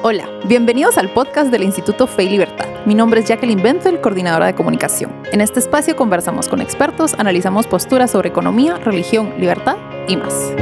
Hola, bienvenidos al podcast del Instituto Fe y Libertad. Mi nombre es Jacqueline Benzel, coordinadora de comunicación. En este espacio conversamos con expertos, analizamos posturas sobre economía, religión, libertad y más.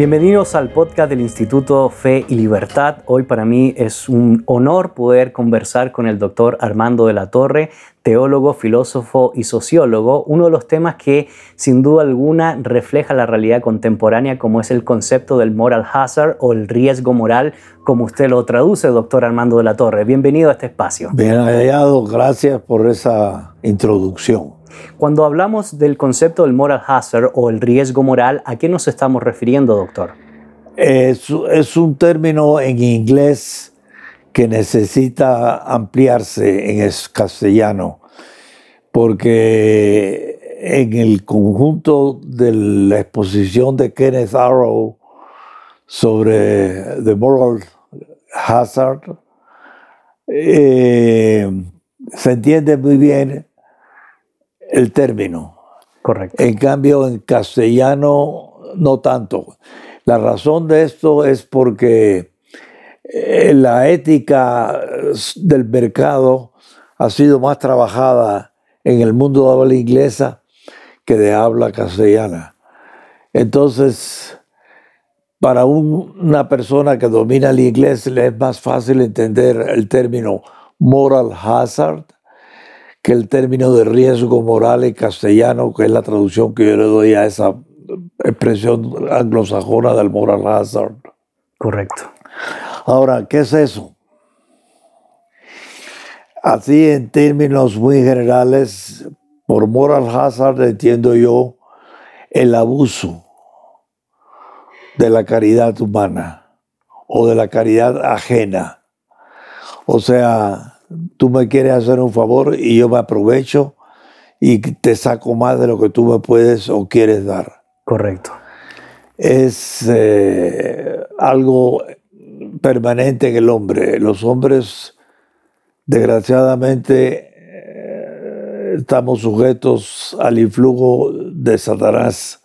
Bienvenidos al podcast del Instituto Fe y Libertad. Hoy para mí es un honor poder conversar con el doctor Armando de la Torre, teólogo, filósofo y sociólogo, uno de los temas que sin duda alguna refleja la realidad contemporánea como es el concepto del moral hazard o el riesgo moral, como usted lo traduce, doctor Armando de la Torre. Bienvenido a este espacio. Bien hallado, gracias por esa introducción. Cuando hablamos del concepto del moral hazard o el riesgo moral, ¿a qué nos estamos refiriendo, doctor? Es, un término en inglés que necesita ampliarse en el castellano, porque en el conjunto de la exposición de Kenneth Arrow sobre The Moral Hazard, eh, se entiende muy bien el término. Correcto. En cambio, en castellano, no tanto. La razón de esto es porque eh, la ética del mercado ha sido más trabajada en el mundo de habla inglesa que de habla castellana. Entonces, para una persona que domina el inglés le es más fácil entender el término moral hazard que el término de riesgo moral en castellano, que es la traducción que yo le doy a esa expresión anglosajona del moral hazard. Correcto. Ahora, ¿qué es eso? Así en términos muy generales, por moral hazard entiendo yo el abuso de la caridad humana o de la caridad ajena. O sea, tú me quieres hacer un favor y yo me aprovecho y te saco más de lo que tú me puedes o quieres dar. Correcto. Es eh, algo permanente en el hombre. Los hombres, desgraciadamente, eh, estamos sujetos al influjo de Satanás,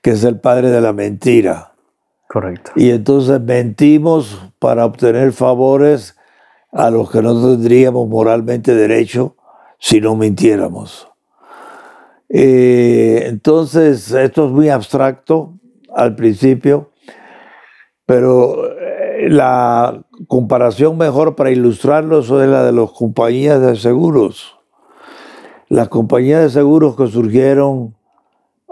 que es el padre de la mentira. Correcto. Y entonces mentimos para obtener favores a los que no tendríamos moralmente derecho si no mintiéramos. Eh, entonces, esto es muy abstracto al principio, pero eh, la comparación mejor para ilustrarlo es la de las compañías de seguros. Las compañías de seguros que surgieron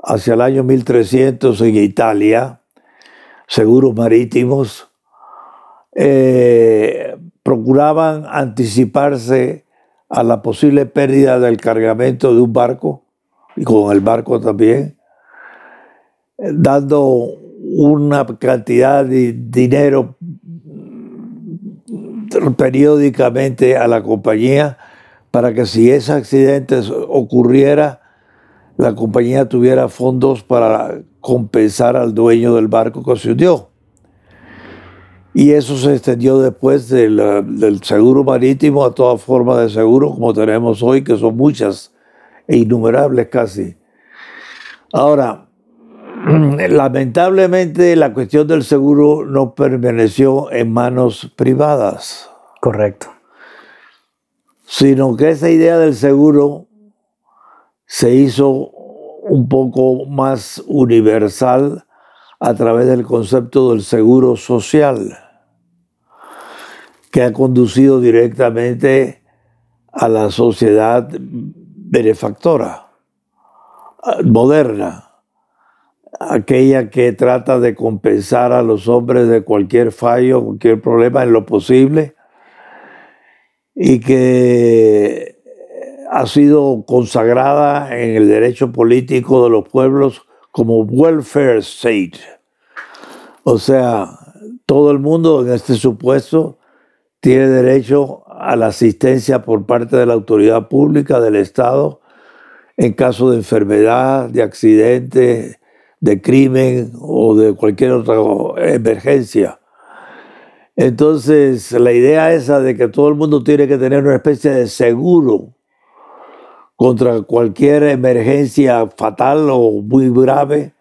hacia el año 1300 en Italia, seguros marítimos, eh, procuraban anticiparse a la posible pérdida del cargamento de un barco y con el barco también, dando una cantidad de dinero periódicamente a la compañía para que si ese accidente ocurriera, la compañía tuviera fondos para compensar al dueño del barco que se hundió. Y eso se extendió después del, del, seguro marítimo a toda forma de seguro como tenemos hoy, que son muchas e innumerables casi. Ahora, lamentablemente la cuestión del seguro no permaneció en manos privadas. Correcto. Sino que esa idea del seguro se hizo un poco más universal a través del concepto del seguro social que ha conducido directamente a la sociedad benefactora, moderna, aquella que trata de compensar a los hombres de cualquier fallo, cualquier problema en lo posible, y que ha sido consagrada en el derecho político de los pueblos como welfare state. O sea, todo el mundo en este supuesto tiene derecho a la asistencia por parte de la autoridad pública del Estado en caso de enfermedad, de accidente, de crimen o de cualquier otra emergencia. Entonces, la idea esa de que todo el mundo tiene que tener una especie de seguro contra cualquier emergencia fatal o muy grave,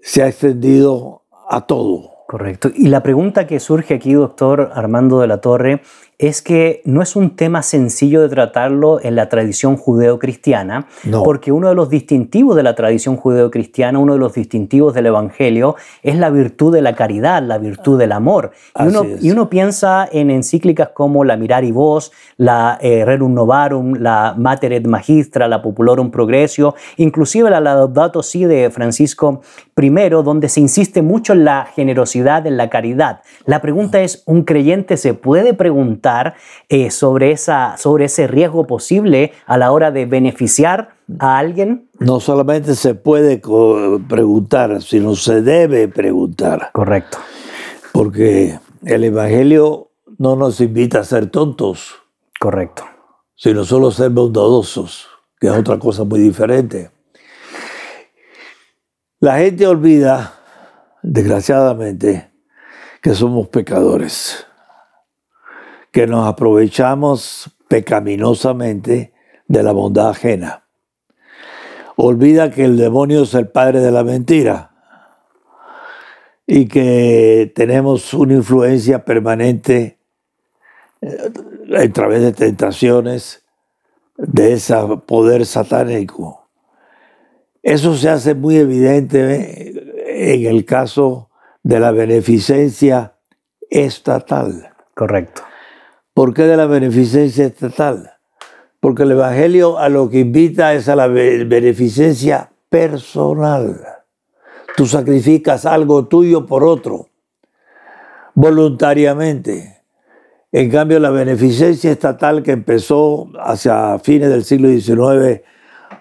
se ha extendido a todo. Correcto. Y la pregunta que surge aquí, doctor Armando de la Torre, es que no es un tema sencillo de tratarlo en la tradición judeocristiana, porque uno de los distintivos de la tradición judeocristiana, uno de los distintivos del Evangelio, es la virtud de la caridad, la virtud del amor. Y uno, y uno, piensa en encíclicas como la Mirari Vos, la eh, Rerum Novarum, la Mater et Magistra, la Populorum Progressio, inclusive la Laudato Si de Francisco I, donde se insiste mucho en la generosidad, en la caridad. La pregunta es, ¿un creyente se puede preguntar eh, sobre, esa, sobre ese riesgo posible a la hora de beneficiar a alguien? No solamente se puede preguntar, sino se debe preguntar. Correcto. Porque el Evangelio no nos invita a ser tontos. Correcto. Sino solo ser bondadosos, que es otra cosa muy diferente. La gente olvida, desgraciadamente, que somos pecadores que nos aprovechamos pecaminosamente de la bondad ajena. Olvida que el demonio es el padre de la mentira y que tenemos una influencia permanente eh, a través de tentaciones de ese poder satánico. Eso se hace muy evidente en el caso de la beneficencia estatal. Correcto. ¿Por qué de la beneficencia estatal? Porque el Evangelio a lo que invita es a la beneficencia personal. Tú sacrificas algo tuyo por otro, voluntariamente. En cambio, la beneficencia estatal que empezó hacia fines del siglo XIX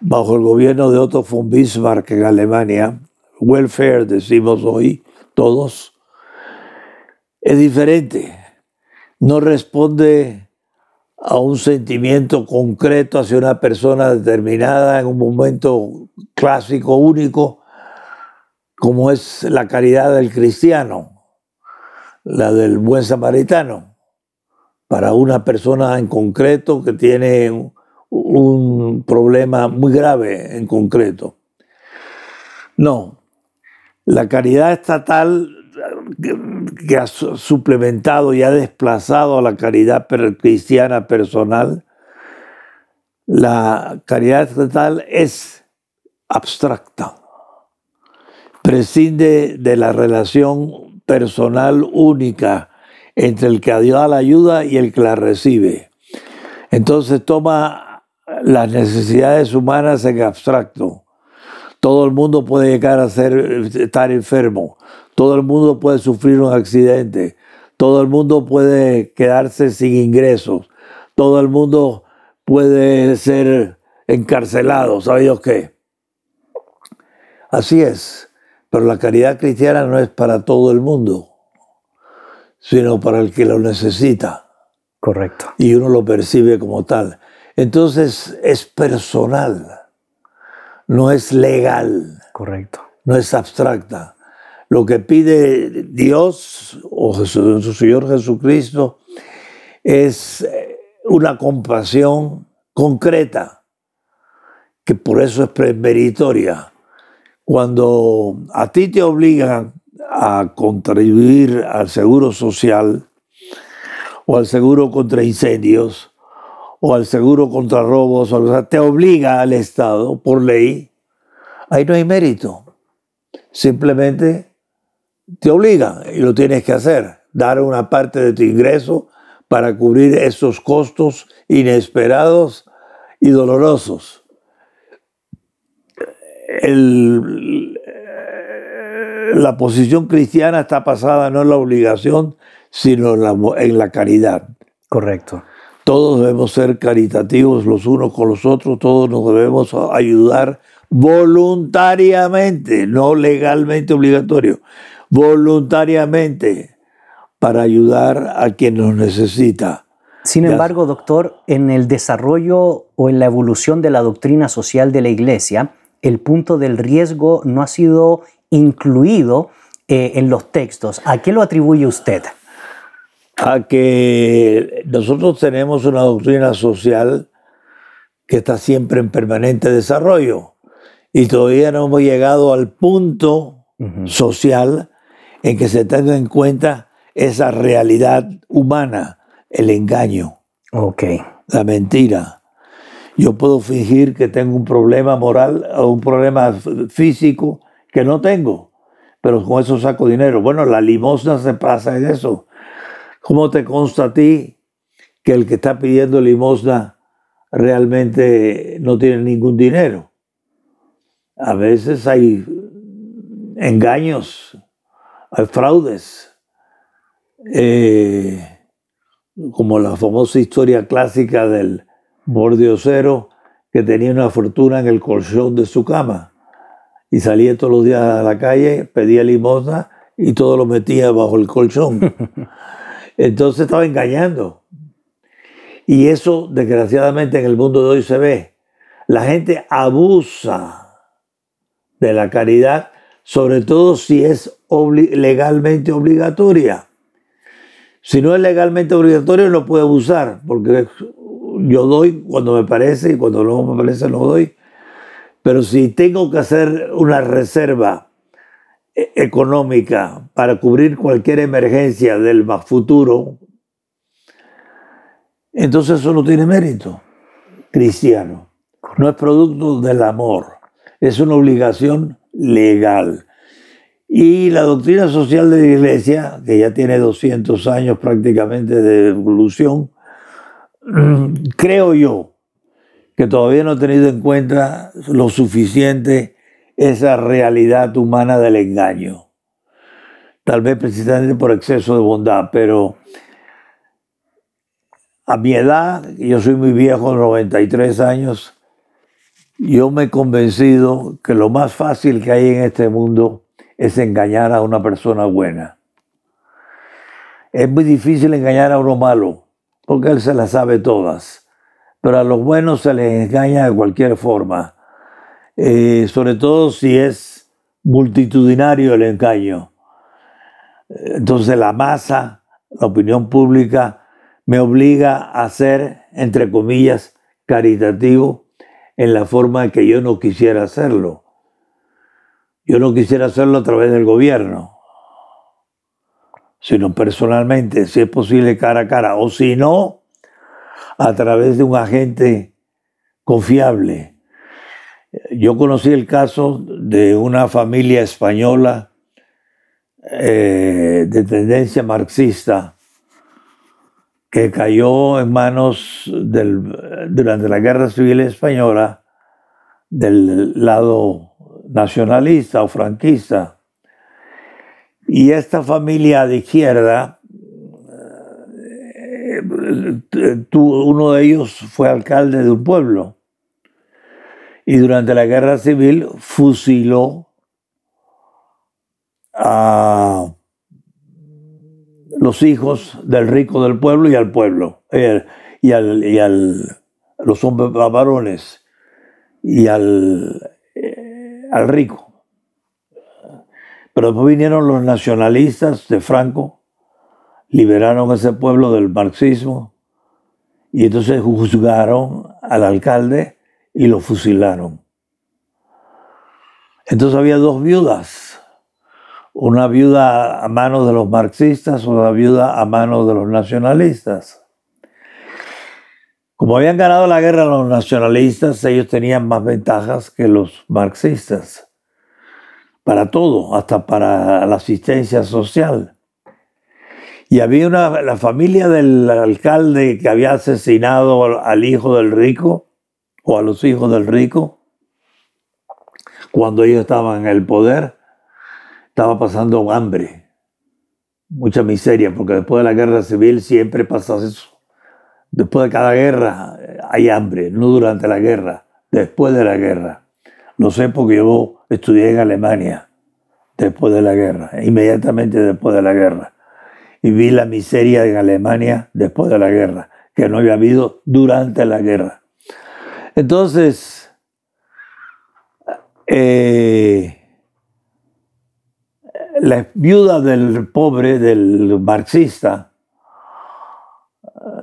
bajo el gobierno de Otto von Bismarck en Alemania, welfare decimos hoy todos, es diferente. No responde a un sentimiento concreto hacia una persona determinada en un momento clásico, único, como es la caridad del cristiano, la del buen samaritano, para una persona en concreto que tiene un problema muy grave en concreto. No, la caridad estatal que ha suplementado y ha desplazado a la caridad cristiana personal, la caridad estatal es abstracta, prescinde de la relación personal única entre el que da la ayuda y el que la recibe. Entonces toma las necesidades humanas en abstracto. Todo el mundo puede llegar a ser, estar enfermo. Todo el mundo puede sufrir un accidente. Todo el mundo puede quedarse sin ingresos. Todo el mundo puede ser encarcelado. ¿Sabe Dios qué? Así es. Pero la caridad cristiana no es para todo el mundo, sino para el que lo necesita. Correcto. Y uno lo percibe como tal. Entonces es personal, no es legal. Correcto. No es abstracta. Lo que pide Dios o su Señor Jesucristo es eh, una compasión concreta, que por eso es meritoria. Cuando a ti te obligan a contribuir al seguro social o al seguro contra incendios o al seguro contra robos, o sea, te obliga al Estado por ley, ahí no hay mérito. Simplemente te obligan y lo tienes que hacer, dar una parte de tu ingreso para cubrir esos costos inesperados y dolorosos. la posición cristiana está basada no en la obligación, sino en la, en la caridad. Correcto. Todos debemos ser caritativos los unos con los otros, todos nos debemos ayudar voluntariamente, no legalmente obligatorio voluntariamente para ayudar a quien nos necesita. Sin embargo, doctor, en el desarrollo o en la evolución de la doctrina social de la Iglesia, el punto del riesgo no ha sido incluido eh, en los textos. ¿A qué lo atribuye usted? A que nosotros tenemos una doctrina social que está siempre en permanente desarrollo. Y todavía no hemos llegado al punto social en que se tenga en cuenta esa realidad humana, el engaño, Ok. la mentira. Yo puedo fingir que tengo un problema moral o un problema físico que no tengo, pero con eso saco dinero. Bueno, la limosna se pasa en eso. ¿Cómo te consta a ti que el que está pidiendo limosna realmente no tiene ningún dinero? A veces hay engaños, hay fraudes. Eh, como la famosa historia clásica del bordiosero que tenía una fortuna en el colchón de su cama y salía todos los días a la calle, pedía limosna y todo lo metía bajo el colchón. Entonces estaba engañando. Y eso, desgraciadamente, en el mundo de hoy se ve. La gente abusa de la caridad, sobre todo si es legalmente obligatoria. Si no es legalmente obligatorio, no puede abusar, porque yo doy cuando me parece y cuando no me parece no doy. Pero si tengo que hacer una reserva económica para cubrir cualquier emergencia del más futuro, entonces eso no tiene mérito cristiano. No es producto del amor, es una obligación legal. Y la doctrina social de la iglesia, que ya tiene 200 años prácticamente de evolución, creo yo que todavía no ha tenido en cuenta lo suficiente esa realidad humana del engaño. Tal vez precisamente por exceso de bondad, pero a mi edad, yo soy muy viejo, 93 años, yo me he convencido que lo más fácil que hay en este mundo es engañar a una persona buena. Es muy difícil engañar a uno malo, porque él se las sabe todas. Pero a los buenos se les engaña de cualquier forma, Eh, sobre todo si es multitudinario el engaño. Entonces la masa, la opinión pública, me obliga a ser, entre comillas, caritativo en la forma en que yo no quisiera hacerlo. Yo no quisiera hacerlo a través del gobierno, sino personalmente, si es posible cara a cara, o si no, a través de un agente confiable. Yo conocí el caso de una familia española eh, de tendencia marxista que cayó en manos del, durante la Guerra Civil Española del lado nacionalista o franquista. Y esta familia de izquierda, eh, uno de ellos fue alcalde de un pueblo y durante la guerra civil fusiló a los hijos del rico del pueblo y al pueblo, eh, y, al, y al- los hombres varones y al, eh, al rico. Pero después vinieron los nacionalistas de Franco, liberaron ese pueblo del marxismo y entonces juzgaron al alcalde y lo fusilaron. Entonces había dos viudas, una viuda a manos de los marxistas, una viuda a manos de los nacionalistas. Como habían ganado la guerra los nacionalistas, ellos tenían más ventajas que los marxistas, para todo, hasta para la asistencia social. Y había una, la familia del alcalde que había asesinado al hijo del rico, o a los hijos del rico, cuando ellos estaban en el poder, estaba pasando hambre, mucha miseria, porque después de la guerra civil siempre pasa eso. Después de cada guerra eh, hay hambre, no durante la guerra, después de la guerra. Lo sé porque yo estudié en Alemania después de la guerra, inmediatamente después de la guerra. Y vi la miseria en Alemania después de la guerra, que no había habido durante la guerra. Entonces, eh, la viuda del pobre, del marxista,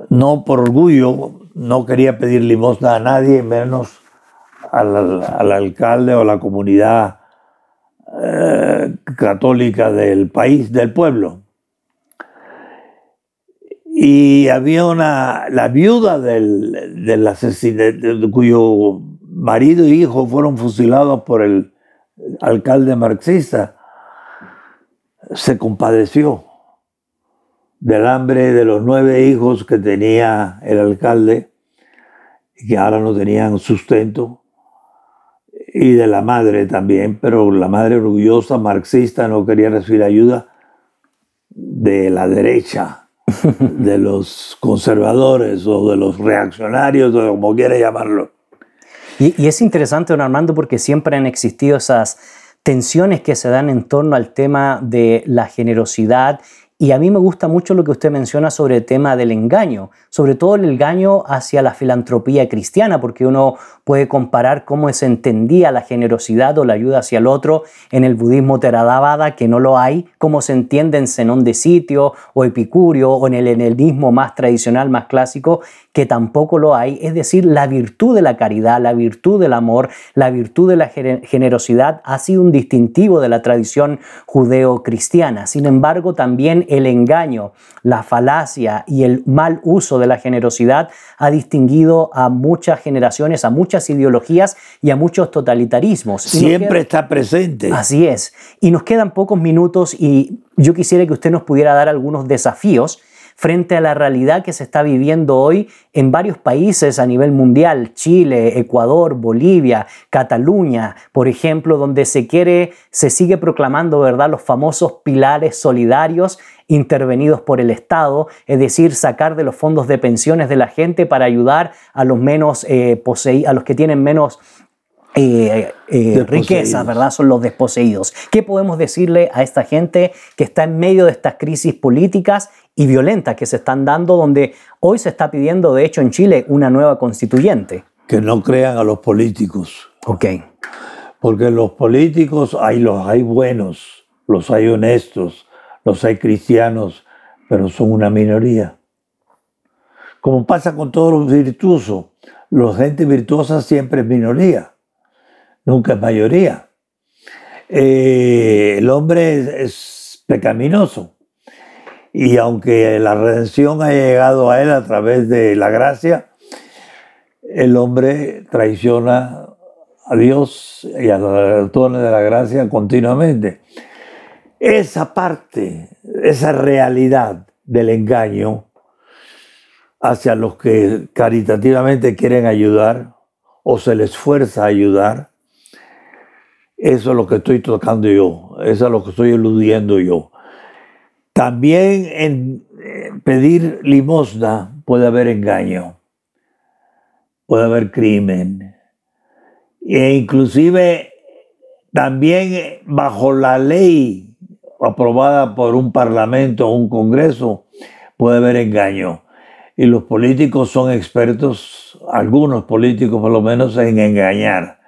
no por orgullo, no quería pedir limosna a nadie, menos al, alcalde o a la comunidad eh, católica del país, del pueblo. Y había una, la viuda del, del cuyo marido y hijo fueron fusilados por el alcalde marxista, se compadeció del hambre de los nueve hijos que tenía el alcalde que ahora no tenían sustento, y de la madre también, pero la madre orgullosa, marxista, no quería recibir ayuda de la derecha, de los conservadores o de los reaccionarios, o como quiera llamarlo. Y, y es interesante, don Armando, porque siempre han existido esas tensiones que se dan en torno al tema de la generosidad y a mí me gusta mucho lo que usted menciona sobre el tema del engaño, sobre todo el engaño hacia la filantropía cristiana, porque uno puede comparar cómo se entendía la generosidad o la ayuda hacia el otro en el budismo Theravada, que no lo hay, cómo se entiende en Zenón de Sitio o Epicurio o en el helenismo más tradicional, más clásico, que tampoco lo hay, es decir, la virtud de la caridad, la virtud del amor, la virtud de la generosidad ha sido un distintivo de la tradición judeo-cristiana. Sin embargo, también el engaño, la falacia y el mal uso de la generosidad ha distinguido a muchas generaciones, a muchas ideologías y a muchos totalitarismos. Siempre está presente. Así es. Y nos quedan pocos minutos y yo quisiera que usted nos pudiera dar algunos desafíos frente a la realidad que se está viviendo hoy en varios países a nivel mundial, Chile, Ecuador, Bolivia, Cataluña, por ejemplo, donde se quiere, se sigue proclamando, ¿verdad?, los famosos pilares solidarios intervenidos por el Estado, es decir, sacar de los fondos de pensiones de la gente para ayudar a los menos eh, a los que tienen menos eh, eh, riquezas, ¿verdad? Son los desposeídos. ¿Qué podemos decirle a esta gente que está en medio de estas crisis políticas y violentas que se están dando, donde hoy se está pidiendo, de hecho, en Chile una nueva constituyente? Que no crean a los políticos. Ok. Porque los políticos hay, los hay buenos, los hay honestos, los hay cristianos, pero son una minoría. Como pasa con todos los virtuosos, la gente virtuosa siempre es minoría nunca es mayoría. Eh, el hombre es, pecaminoso y aunque la redención ha llegado a él a través de la gracia, el hombre traiciona a Dios y a los dones de la gracia continuamente. Esa parte, esa realidad del engaño hacia los que caritativamente quieren ayudar o se les fuerza a ayudar, eso es lo que estoy tocando yo, eso es lo que estoy eludiendo yo. También en pedir limosna puede haber engaño, puede haber crimen. E inclusive también bajo la ley aprobada por un parlamento o un congreso puede haber engaño. Y los políticos son expertos, algunos políticos por lo menos, en engañar.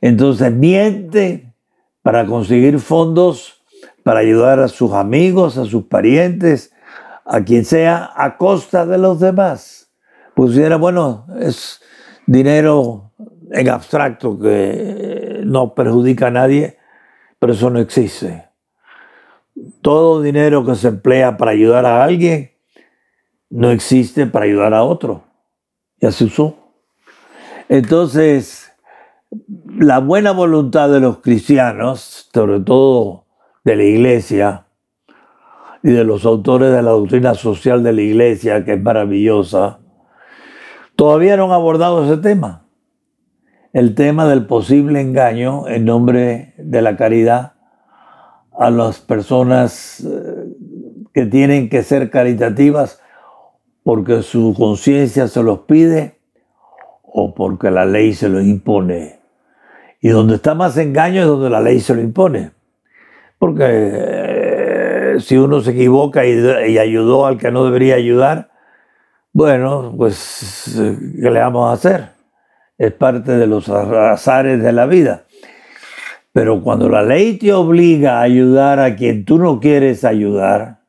Entonces miente para conseguir fondos para ayudar a sus amigos, a sus parientes, a quien sea, a costa de los demás. Pues si era bueno, es dinero en abstracto que no perjudica a nadie, pero eso no existe. Todo dinero que se emplea para ayudar a alguien no existe para ayudar a otro. Ya se usó. Entonces, la buena voluntad de los cristianos, sobre todo de la iglesia y de los autores de la doctrina social de la iglesia, que es maravillosa, todavía no han abordado ese tema. El tema del posible engaño en nombre de la caridad a las personas eh, que tienen que ser caritativas porque su conciencia se los pide o porque la ley se los impone. Y donde está más engaño es donde la ley se lo impone. Porque eh, si uno se equivoca y, ayudó al que no debería ayudar, bueno, pues, ¿qué le vamos a hacer? Es parte de los azares de la vida. Pero cuando la ley te obliga a ayudar a quien tú no quieres ayudar,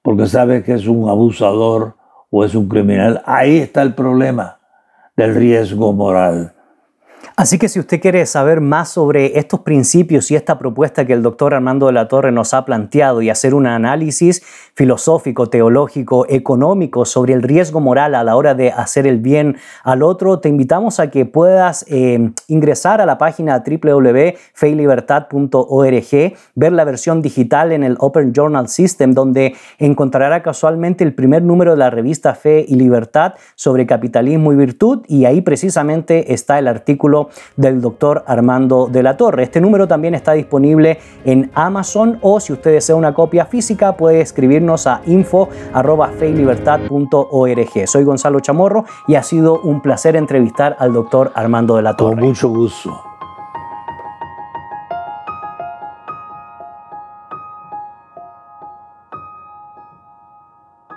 porque sabes que es un abusador o es un criminal. Ahí está el problema del riesgo moral. Así que si usted quiere saber más sobre estos principios y esta propuesta que el doctor Armando de la Torre nos ha planteado y hacer un análisis filosófico, teológico, económico sobre el riesgo moral a la hora de hacer el bien al otro, te invitamos a que puedas eh, ingresar a la página www.feylibertad.org, ver la versión digital en el Open Journal System, donde encontrará casualmente el primer número de la revista Fe y Libertad sobre capitalismo y virtud, y ahí precisamente está el artículo del doctor Armando de la Torre. Este número también está disponible en Amazon o si usted desea una copia física puede escribirnos a info.feilibertad.org. Soy Gonzalo Chamorro y ha sido un placer entrevistar al doctor Armando de la Torre. Con mucho gusto.